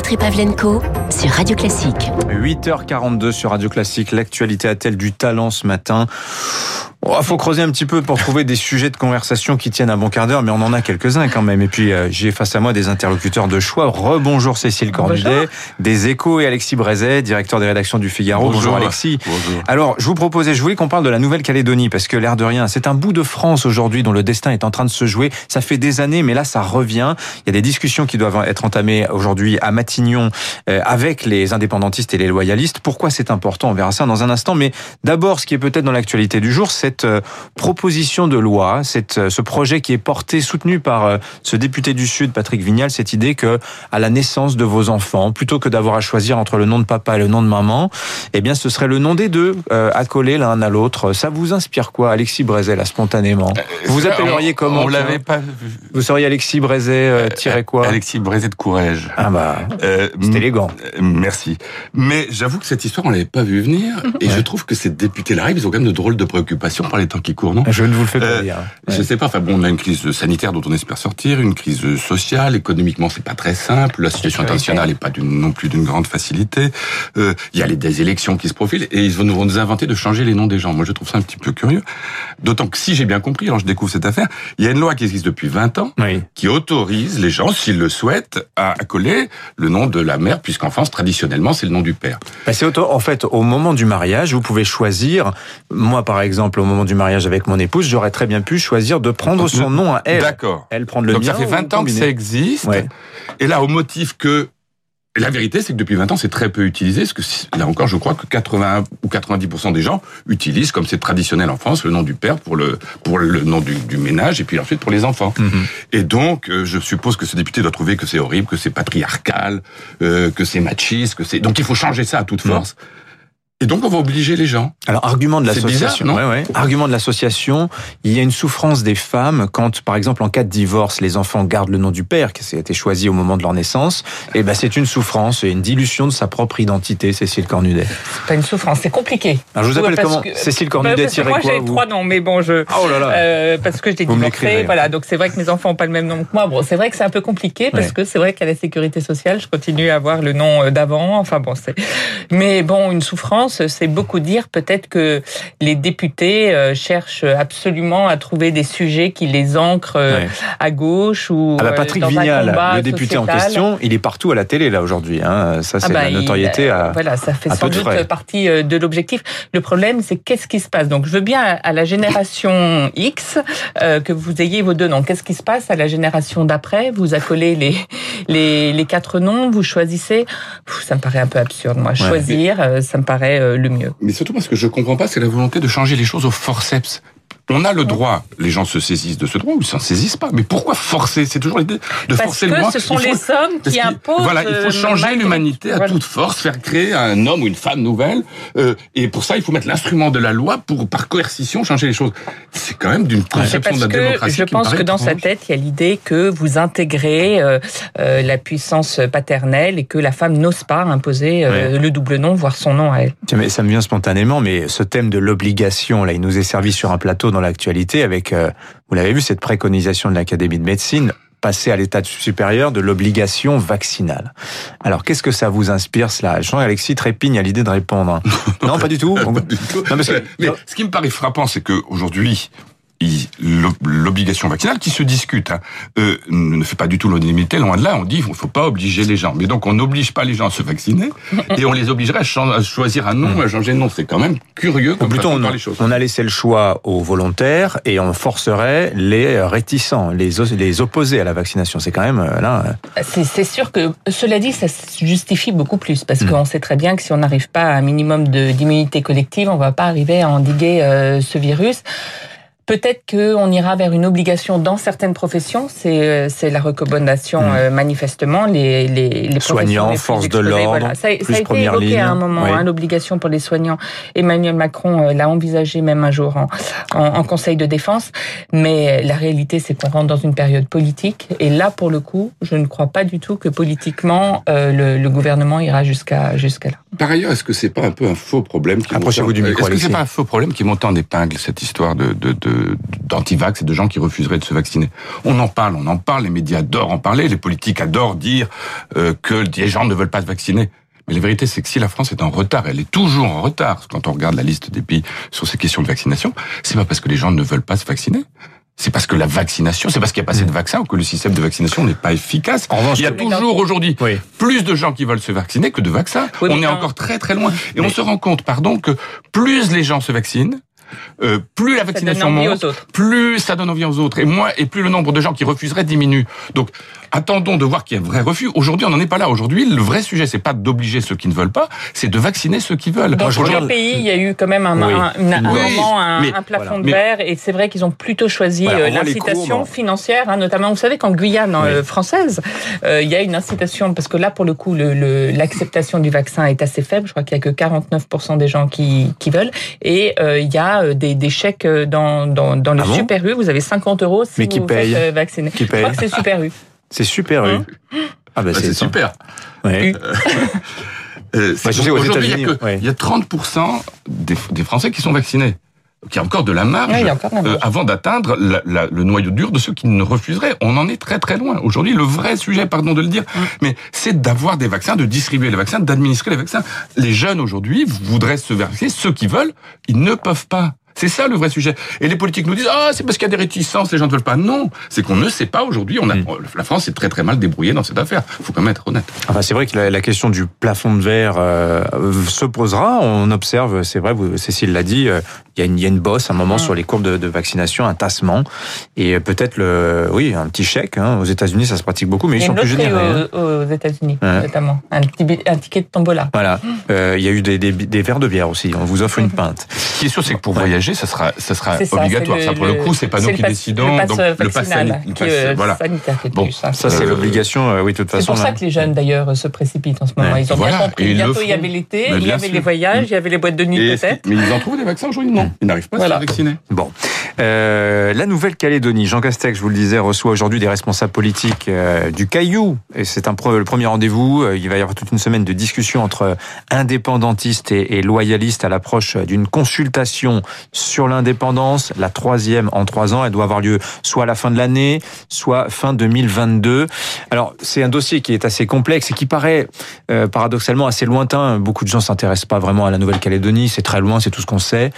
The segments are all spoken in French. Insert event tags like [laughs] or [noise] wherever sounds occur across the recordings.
Dimitri Pavlenko sur Radio Classique. 8h42 sur Radio Classique. L'actualité a-t-elle du talent ce matin? Il oh, faut creuser un petit peu pour trouver des sujets de conversation qui tiennent un bon quart d'heure, mais on en a quelques-uns quand même. Et puis euh, j'ai face à moi des interlocuteurs de choix. Rebonjour Cécile Cornudet, des Échos et Alexis Brézet, directeur des rédactions du Figaro. Bonjour, Alexis. Bonjour. Alors je vous proposais, je voulais qu'on parle de la Nouvelle-Calédonie parce que l'air de rien, c'est un bout de France aujourd'hui dont le destin est en train de se jouer. Ça fait des années, mais là ça revient. Il y a des discussions qui doivent être entamées aujourd'hui à Matignon euh, avec les indépendantistes et les loyalistes. Pourquoi c'est important? On verra ça dans un instant. Mais d'abord, ce qui est peut-être dans l'actualité du jour, c'est cette euh, proposition de loi, cette, euh, ce projet qui est porté, soutenu par euh, ce député du Sud, Patrick Vignal, cette idée que à la naissance de vos enfants, plutôt que d'avoir à choisir entre le nom de papa et le nom de maman, eh bien, ce serait le nom des deux accolés l'un à l'autre. Ça vous inspire quoi, Alexis Brézet, là, spontanément Vous vous appelleriez comment On l'avait pas. Vous seriez Alexis Brézet tiré quoi Alexis Brézet de Courage. Ah bah, c'est élégant. Merci. Mais j'avoue que cette histoire, on l'avait pas vu venir, [laughs] et je trouve que ces députés-là, ils ont quand même de drôles de préoccupations par les temps qui courent, non Je ne vous le fais pas euh, dire. Je sais pas. Enfin bon, on a une crise sanitaire dont on espère sortir, une crise sociale, économiquement c'est pas très simple, la situation internationale n'est pas non plus d'une grande facilité. Euh, il y a les des élections qui se profilent et ils vont nous inventer de changer les noms des gens. Moi, je trouve ça un petit peu curieux. D'autant que si j'ai bien compris, alors je découvre cette affaire, il y a une loi qui existe depuis 20 ans qui autorise les gens, s'ils le souhaitent, à coller le nom de la mère, puisqu'en France, traditionnellement, c'est le nom du père. Bah, c'est en fait au moment du mariage, vous pouvez choisir. Moi, par exemple, au moment du mariage avec mon épouse, j'aurais très bien pu choisir de prendre son nom à elle. D'accord. Elle prendre le Donc ça fait 20 ans que ça existe. Et là, au motif que la vérité, c'est que depuis 20 ans, c'est très peu utilisé, parce que là encore, je crois que 80 ou 90% des gens utilisent, comme c'est traditionnel en France, le nom du père pour le pour le nom du, du ménage et puis ensuite pour les enfants. Mhm. Et donc, euh, je suppose que ce député doit trouver que c'est horrible, que c'est patriarcal, euh, que c'est machiste, que c'est donc il faut changer ça à toute mhm. force. Et donc on va obliger les gens. Alors argument de l'association, ouais, ouais. argument de l'association, il y a une souffrance des femmes quand, par exemple, en cas de divorce, les enfants gardent le nom du père qui a été choisi au moment de leur naissance. Et eh ben c'est une souffrance et une dilution de sa propre identité, Cécile Cornudet. C'est pas une souffrance, c'est compliqué. Alors je vous appelle comment Cécile Cornudet bah, Moi j'ai trois noms, mais bon je. Oh là là. Euh, parce que je l'ai divorcé, voilà. Donc c'est vrai que mes enfants ont pas le même nom que moi. Bon, c'est vrai que c'est un peu compliqué parce que c'est vrai qu'à la sécurité sociale, je continue à avoir le nom euh, d'avant. Enfin bon, c'est. Mais bon, une souffrance, c'est beaucoup dire peut-être que les députés euh, cherchent absolument à trouver des sujets qui les ancrent euh, à gauche ou ah bah Patrick Vignal, le député en question, il est partout à la télé là aujourd'hui. Hein. Ça, ah c'est bah, la notoriété. à, voilà, ça fait sans doute partie euh, de l'objectif. Le problème, c'est qu'est-ce qui se passe? Donc, je veux bien à la génération [laughs] X que vous ayez vos deux noms. Qu'est-ce qui se passe à la génération d'après? Vous accolez les, les, les quatre noms, vous choisissez. ça me paraît un peu absurde, moi. Choisir, ça me paraît mieux. Mais surtout parce que je comprends pas, c'est la volonté de changer les choses au forceps. On a le droit, les gens se saisissent de ce droit ou ils s'en saisissent pas. Mais pourquoi forcer? C'est toujours l'idée de forcer le droit. ce sont les hommes qui imposent. Voilà, il faut changer l'humanité à toute force, faire créer un homme ou une femme nouvelle. Euh, et pour ça, il faut mettre l'instrument de la loi pour, par coercition, changer les choses. C'est quand même d'une conception de la démocratie. Je pense que dans sa tête, il y a l'idée que vous intégrez euh, euh, la puissance paternelle et que la femme n'ose pas imposer euh, le double nom, voire son nom à elle. Mais ça me vient spontanément, mais ce thème de l'obligation, là, il nous est servi sur un plateau dans l'actualité avec, euh, vous l'avez vu, cette préconisation de l'Académie de médecine passer à l'état supérieur de l'obligation vaccinale. Alors, qu'est-ce que ça vous inspire, cela? Jean-Alexis trépigne à l'idée de répondre. [laughs] non, pas du tout. Non, mais ce qui me paraît frappant, c'est qu'aujourd'hui, l'obligation vaccinale qui se discute hein, euh, ne fait pas du tout l'unanimité. Loin de là, on dit il ne faut pas obliger les gens. Mais donc on n'oblige pas les gens à se vacciner [laughs] et on les obligerait à, choisir un nom, à changer de nom. C'est quand même curieux. Comme plutôt, on, les choses. on a laissé le choix aux volontaires et on forcerait les réticents, les, les opposés à la vaccination. C'est quand même euh, là. Euh, c'est sûr que cela dit, ça se justifie beaucoup plus parce hmm. qu'on sait très bien que si on n'arrive pas à un minimum d'immunité collective, on ne va pas arriver à endiguer ce virus. Peut-être qu'on ira vers une obligation dans certaines professions. C'est euh, c'est la recommandation hmm. euh, manifestement. Les, les, les soignants, forces de l'ordre, voilà. ça, ça, a été évoqué à un moment, hein, l'obligation pour les soignants. Emmanuel Macron euh, l'a envisagé même un jour en, en, en, Conseil de défense. Mais la réalité, c'est qu'on rentre dans une période politique. Et là, pour le coup, je ne crois pas du tout que politiquement le, le, gouvernement ira jusqu'à jusqu'à là. Par ailleurs, est-ce que c'est pas un peu un faux problème qui Approchez-vous du micro. Est-ce que c'est pas un faux problème qui monte en épingle cette histoire de, de, de d'antivax et de gens qui refuseraient de se vacciner. On en parle, on en parle, les médias adorent en parler, les politiques adorent dire euh, que les gens ne veulent pas se vacciner. Mais la vérité, c'est que si la France est en retard, elle est toujours en retard quand on regarde la liste des pays sur ces questions de vaccination, c'est pas parce que les gens ne veulent pas se vacciner. C'est parce que la vaccination, c'est parce qu'il n'y a pas assez de vaccins ou que le système de vaccination n'est pas efficace. il y a toujours aujourd'hui plus de gens qui veulent se vacciner que de vaccins. on est encore très très loin. Et on se rend compte, pardon, que plus les gens se vaccinent, euh, plus la vaccination monte, plus ça donne envie aux autres, et moins et plus le nombre de gens qui refuseraient diminue. Donc attendons de voir qu'il y a un vrai refus. Aujourd'hui, on n'en est pas là. Aujourd'hui, le vrai sujet, c'est pas d'obliger ceux qui ne veulent pas, c'est de vacciner ceux qui veulent. Dans tous les pays, il y a eu quand même un, moment, un, plafond de verre, et c'est vrai qu'ils ont plutôt choisi euh, l'incitation financière, hein, notamment, vous savez, qu'en Guyane euh, française, il y a une incitation, parce que là, pour le coup, l'acceptation du vaccin est assez faible. Je crois qu'il y a que 49% des gens qui, qui veulent, et il y a euh, des, chèques euh, dans, dans, dans le ah Super U. Vous avez 50 euros si Mais qui vous paye faites euh, vacciner. Qui paye Je crois que c'est Super U. C'est Super U. Hein ah bah, bah c'est super. Ouais. Euh, [laughs] Aujourd'hui, il, il, y a 30% des, des Français qui sont vaccinés qu'il y a encore de la marge, euh, avant d'atteindre le noyau dur de ceux qui ne refuseraient. On en est très très loin. Aujourd'hui, le vrai sujet, pardon de le dire, mais c'est d'avoir des vaccins, de distribuer les vaccins, d'administrer les vaccins. Les jeunes aujourd'hui voudraient se vacciner, ceux qui veulent, ils ne peuvent pas. C'est ça le vrai sujet. Et les politiques nous disent ah c'est parce qu'il y a des réticences, les gens ne veulent pas. Non, c'est qu'on ne sait pas aujourd'hui. On a mm. la France est très très mal débrouillée dans cette affaire. Il faut quand même être honnête. Enfin, c'est vrai que la, question du plafond de verre euh, se posera. On observe, c'est vrai, vous, Cécile l'a dit, euh, il y, a une, il y a une bosse à un moment mm. sur les courbes de, de, vaccination, un tassement et peut-être le oui un petit chèque. Hein. Aux États-Unis, ça se pratique beaucoup, mais ils sont plus généreux. Aux, aux États-Unis, notamment un, petit, un ticket de tombola. Voilà. Euh, il y a eu des, des, des verres de bière aussi. On vous offre une pinte. Ce qui est sûr, c'est que pour voyager, ça sera, ça sera obligatoire. ça, pour le, coup, c'est pas nous qui décidons. Le pass donc, le pass, qui, euh, voilà. sanitaire bon, hein. Ça, c'est euh, l'obligation, euh, oui, de toute façon. C'est pour ça que les jeunes, d'ailleurs, se précipitent en ce moment. Ils ont bien compris. Bientôt, il y avait l'été, il y avait les voyages, il y avait les boîtes de nuit, peut-être. Mais ils en trouvent des vaccins aujourd'hui Non. Ils n'arrivent pas à se vacciner. Bon. la Nouvelle-Calédonie, Jean Castex, je vous le disais, reçoit aujourd'hui des responsables politiques du Caillou. Et c'est un le premier rendez-vous. Il va y avoir toute une semaine de discussion entre indépendantistes et loyalistes à l'approche d'une consultation sur l'indépendance, la troisième en trois ans. Elle doit avoir lieu soit à la fin de l'année, soit fin 2022. Alors, c'est un dossier qui est assez complexe et qui paraît euh, paradoxalement assez lointain. Beaucoup de gens s'intéressent pas vraiment à la Nouvelle-Calédonie. C'est très loin, c'est tout ce qu'on sait.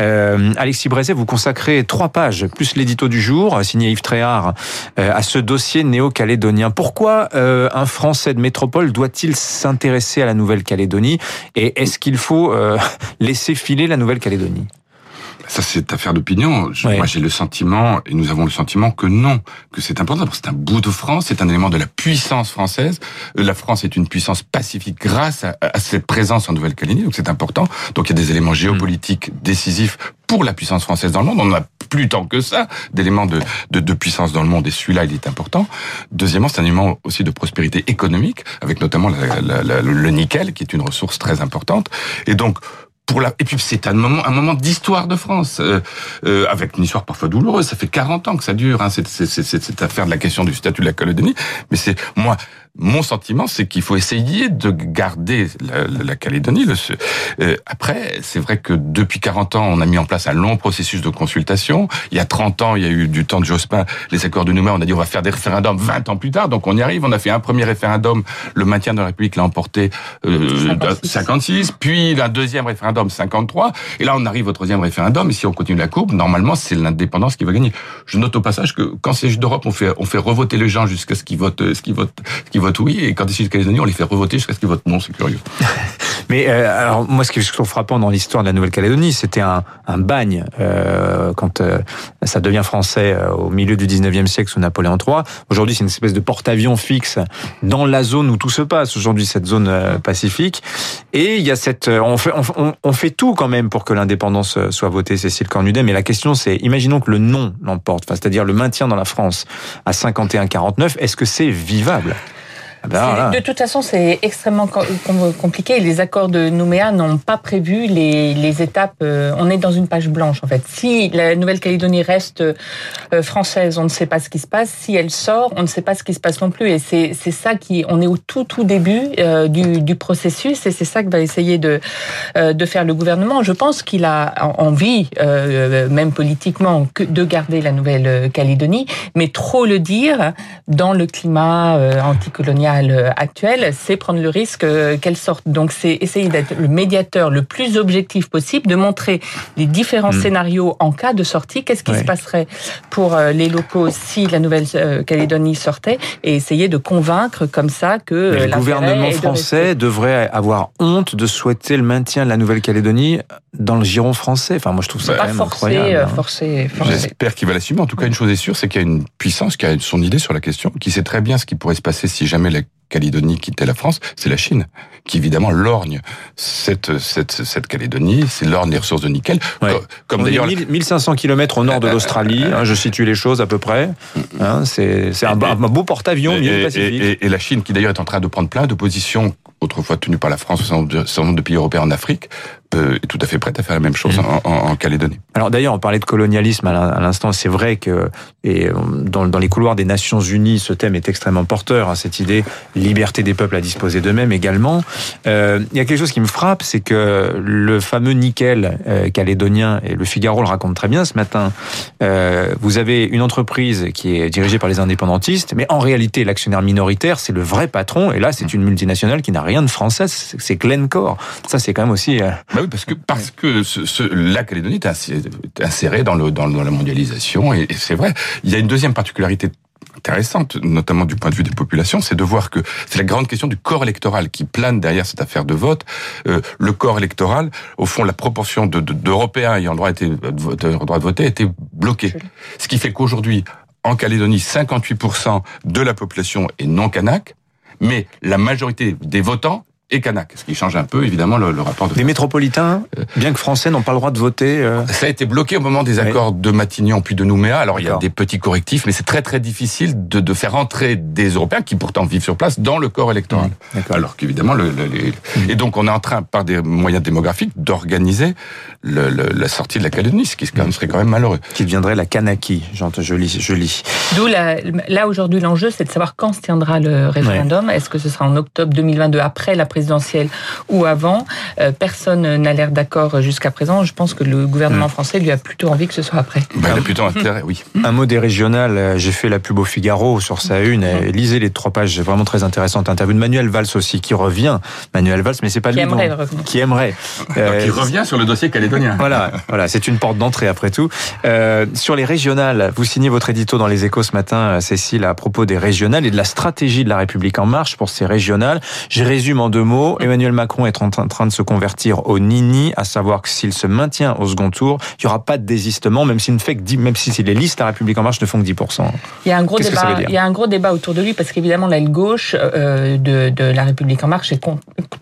Euh, Alexis Brézet, vous consacrez trois pages, plus l'édito du jour, signé Yves Tréhard, euh, à ce dossier néo-calédonien. Pourquoi euh, un Français de métropole doit-il s'intéresser à la Nouvelle-Calédonie Et est-ce qu'il faut [laughs] laisser filer la Nouvelle-Calédonie? Ça, c'est affaire d'opinion. Moi, j'ai le sentiment, et nous avons le sentiment que non, que c'est important. Parce que c'est un bout de France, c'est un élément de la puissance française. Euh, la France est une puissance pacifique grâce à, cette présence en Nouvelle-Calédonie, donc c'est important. Donc il y a des éléments géopolitiques décisifs pour la puissance française dans le monde. On a plus tant que ça d'éléments de, de, de, puissance dans le monde, et celui-là, il est important. Deuxièmement, c'est un élément aussi de prospérité économique, avec notamment le nickel, qui est une ressource très importante. Et donc, pour la... Et puis c'est un moment, un moment d'histoire de France, euh, euh, avec une histoire parfois douloureuse. Ça fait 40 ans que ça dure, hein, cette, cette, affaire de la question du statut de la Calédonie. Mais c'est moi, mon sentiment, c'est qu'il faut essayer de garder la, la Calédonie. Le, euh, après, c'est vrai que depuis 40 ans, on a mis en place un long processus de consultation. Il y a 30 ans, il y a eu du temps de Jospin, les accords de Nouméa, on a dit on va faire des référendums 20 ans plus tard. Donc on y arrive. On a fait un premier référendum, le maintien de la République l'a emporté euh, 56. 56. Puis un deuxième référendum 53. Et là, on arrive au troisième référendum. Et si on continue la courbe, normalement, c'est l'indépendance qui va gagner. Je note au passage que quand c'est juste d'Europe, on fait on fait revoter les gens jusqu'à ce qu'ils votent ce qu'ils votent ce qu'ils votent oui, et quand ils sont Calédonie, on les fait revoter jusqu'à ce qu'ils votent non, c'est curieux. [laughs] Mais euh, alors moi, ce qui est trouve frappant dans l'histoire de la Nouvelle-Calédonie, c'était un, bagne euh, quand euh, ça devient français euh, au milieu du 19e siècle sous Napoléon III. Aujourd'hui, c'est une espèce de porte-avions fixe dans la zone où tout se passe. Aujourd'hui, cette zone euh, pacifique. Et il y a cette, on fait, on, fait tout quand même pour que l'indépendance soit votée, Cécile Cornudet. Mais la question, c'est, imaginons que le non l'emporte, c'est-à-dire le maintien dans la France à 51-49. Est-ce que c'est vivable? Ah ben, de toute façon, c'est extrêmement compliqué. Les accords de Nouméa n'ont pas prévu les, les, étapes. Euh, on est dans une page blanche, en fait. Si la Nouvelle-Calédonie reste euh, française, on ne sait pas ce qui se passe. Si elle sort, on ne sait pas ce qui se passe non plus. Et c'est ça qui... On est au tout, tout début euh, du, du, processus et c'est ça que va essayer de, de faire le gouvernement. Je pense qu'il a envie, même politiquement, que de garder la Nouvelle-Calédonie, mais trop le dire dans le climat anticolonial euh, actuelle, c'est prendre le risque euh, qu'elle sorte. Donc c'est essayer d'être le médiateur le plus objectif possible, de montrer les différents hmm. scénarios en cas de sortie, qu'est-ce qui se passerait pour euh, les locaux si la Nouvelle-Calédonie sortait, et essayer de convaincre comme ça que le gouvernement français devrait avoir honte de souhaiter le maintien de la Nouvelle-Calédonie dans le giron français. Enfin, moi je trouve ça quand même incroyable. Hein. J'espère qu'il va l'assumer. En tout cas, une chose est sûre, c'est qu'il y a une puissance qui a son idée sur la question, qui sait très bien ce qui pourrait se passer si jamais la Calédonie quittait la France, c'est la Chine, qui évidemment lorgne cette, cette, cette Calédonie, c'est lorgne les ressources de nickel. Comme d'ailleurs. 1500 km au nord de l'Australie, hein, je situe les choses à peu près. Hein, c'est un, beau porte-avions au milieu Pacifique. Et, et, la Chine qui d'ailleurs est en train de prendre plein de positions autrefois tenues par la France, certain nombre de pays européens en Afrique, euh, est tout à fait prête à faire la même chose en, en, Calédonie. Alors d'ailleurs, on parlait de colonialisme à l'instant. C'est vrai que et dans, dans, les couloirs des Nations Unies, ce thème est extrêmement porteur. Hein, cette idée liberté des peuples à disposer d'eux-mêmes également. Euh, il y a quelque chose qui me frappe, c'est que le fameux nickel euh, calédonien et le Figaro le raconte très bien ce matin. Euh, vous avez une entreprise qui est dirigée par les indépendantistes, mais en réalité, l'actionnaire minoritaire, c'est le vrai patron. Et là, c'est une multinationale qui n'a rien de français. C'est Glencore. Ça, c'est quand même aussi. Euh, bah oui, parce que parce que ce, ce, la Calédonie est insérée dans le dans, la mondialisation et, c'est vrai. Il y a une deuxième particularité intéressante, notamment du point de vue des populations, c'est de voir que c'est la grande question du corps électoral qui plane derrière cette affaire de vote. Euh, le corps électoral, au fond, la proportion d'Européens de, ayant le droit, été, de, droit de voter était bloquée. Ce qui fait qu'aujourd'hui, en Calédonie, 58% de la population est non kanak, mais la majorité des votants et Kanak, ce qui change un peu évidemment le, rapport de... Les métropolitains, euh, bien que français, n'ont pas le droit de voter euh. Ça a été bloqué au moment des accords de Matignon puis de Nouméa, alors il y a des petits correctifs, mais c'est très très difficile de, de, faire entrer des Européens qui pourtant vivent sur place dans le corps électoral. Mmh, alors qu'évidemment, le, les... Mmh. et donc on est en train, par des moyens démographiques, d'organiser la sortie de la Calédonie, ce qui serait quand même malheureux. Qui deviendrait la Kanaki, je lis. Je lis. D'où là aujourd'hui l'enjeu, c'est de savoir quand se tiendra le référendum. Est-ce que ce sera en octobre 2022 après la présidentielle ou avant. Euh, personne n'a l'air d'accord jusqu'à présent. Je pense que le gouvernement hmm. français lui a plutôt envie que ce soit après. Ben, il a plutôt intérêt, oui. [laughs] Un mot des régionales. Euh, j'ai fait la pub au Figaro sur sa une. Et lisez les trois pages vraiment très intéressantes. Interview de Manuel Valls aussi qui revient. Manuel Valls, mais c'est pas qui lui. Aimerait Qui aimerait. [laughs] Euh, qui revient sur le dossier calédonien. [laughs] Voilà, voilà, c'est une porte d'entrée après tout. Euh, sur les régionales, vous signez votre édito dans les Échos ce matin, Cécile, à propos des régionales et de la stratégie de la République en marche pour ces régionales. Je résume en deux mots. Emmanuel Macron est en train de se convertir au nini, à savoir que s'il se maintient au second tour, il n'y aura pas de désistement, même s'il ne fait que 10, même si les listes à République en marche ne font que 10%. Il y a un gros débat, il y a un gros débat autour de lui parce qu'évidemment l'aile gauche euh, de, de, la République en marche est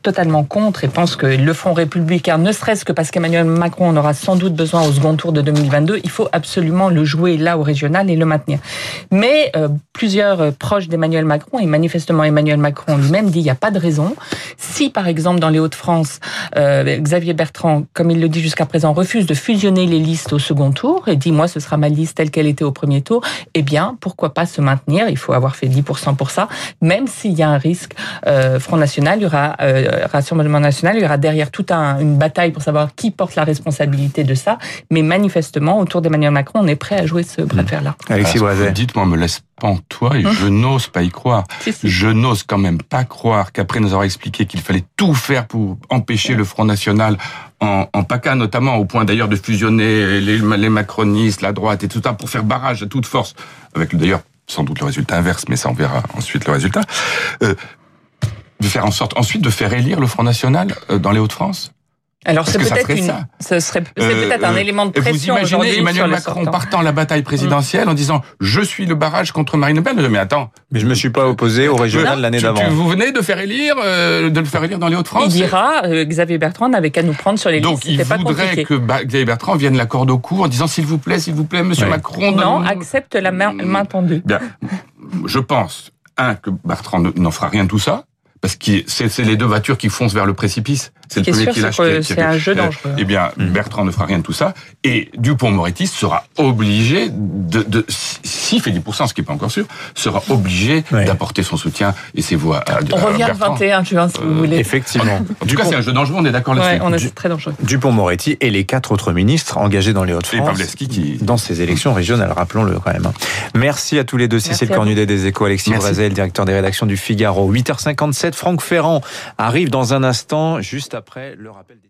totalement contre et pense que le Front républicain, ne serait-ce que parce qu'Emmanuel Macron en aura sans doute besoin au second tour de 2022, il faut absolument le jouer là au régional et le maintenir. Mais euh, plusieurs proches d'Emmanuel Macron et manifestement Emmanuel Macron lui-même dit il n'y a pas de raison. Si par exemple dans les Hauts-de-France, euh, Xavier Bertrand, comme il le dit jusqu'à présent, refuse de fusionner les listes au second tour et dit moi ce sera ma liste telle qu'elle était au premier tour, eh bien pourquoi pas se maintenir? Il faut avoir fait 10% pour ça, même s'il y a un risque. Euh, Front National, il y aura euh, Rassemblement National, il y aura derrière toute un, une bataille pour savoir qui porte la responsabilité de ça. Mais manifestement, autour d'Emmanuel Macron, on est prêt à jouer ce bras de fer-là. Alexis Dites-moi, me laisse toi et je n'ose pas y croire. [laughs] Je n'ose quand même pas croire qu'après nous avoir expliqué qu'il fallait tout faire pour empêcher le Front National en, en PACA notamment, au point d'ailleurs de fusionner les, les, macronistes, la droite et tout ça pour faire barrage à toute force, avec d'ailleurs sans doute le résultat inverse, mais ça on verra ensuite le résultat. Euh, de faire en sorte ensuite de faire élire le Front National euh, dans les Hauts-de-France alors c'est peut-être une, ce serait euh, peut-être un élément de pression Vous imaginez Emmanuel Macron partant la bataille présidentielle en disant je suis le barrage contre Marine Le Pen. Mais attends, mais je me suis pas opposé au régional l'année d'avant. Vous venez de faire élire, euh, de le faire élire dans les Hauts-de-France. Il dira euh, Xavier Bertrand n'avait qu'à nous prendre sur les listes. Donc il voudrait que Xavier Bertrand vienne la corde au cou en disant s'il vous plaît, s'il vous plaît, Monsieur Macron. Non, accepte la main, main tendue. Bien, je pense un, que Bertrand n'en fera rien de tout ça, parce que c'est les deux voitures qui foncent vers le précipice. C'est le premier qui lâche. C'est un jeu dangereux. Eh bien, mm. Bertrand ne fera rien de tout ça. Et Dupont-Moretti sera obligé de, de s'il fait 10%, ce qui n'est pas encore sûr, sera obligé d'apporter son soutien et ses voix à, On revient le 21 juin, si vous euh, voulez. Effectivement. En tout cas, c'est un jeu dangereux, on est d'accord là-dessus. on est très dangereux. Dupont-Moretti et les quatre autres ministres engagés dans les Hauts-de-France. Qui... Dans ces élections régionales, rappelons-le quand même. Merci à tous les deux. Cécile Cornudet des Échos, Alexis Brazel, directeur des rédactions du Figaro. 8h57, Franck Ferrand arrive dans un instant, juste après le rappel des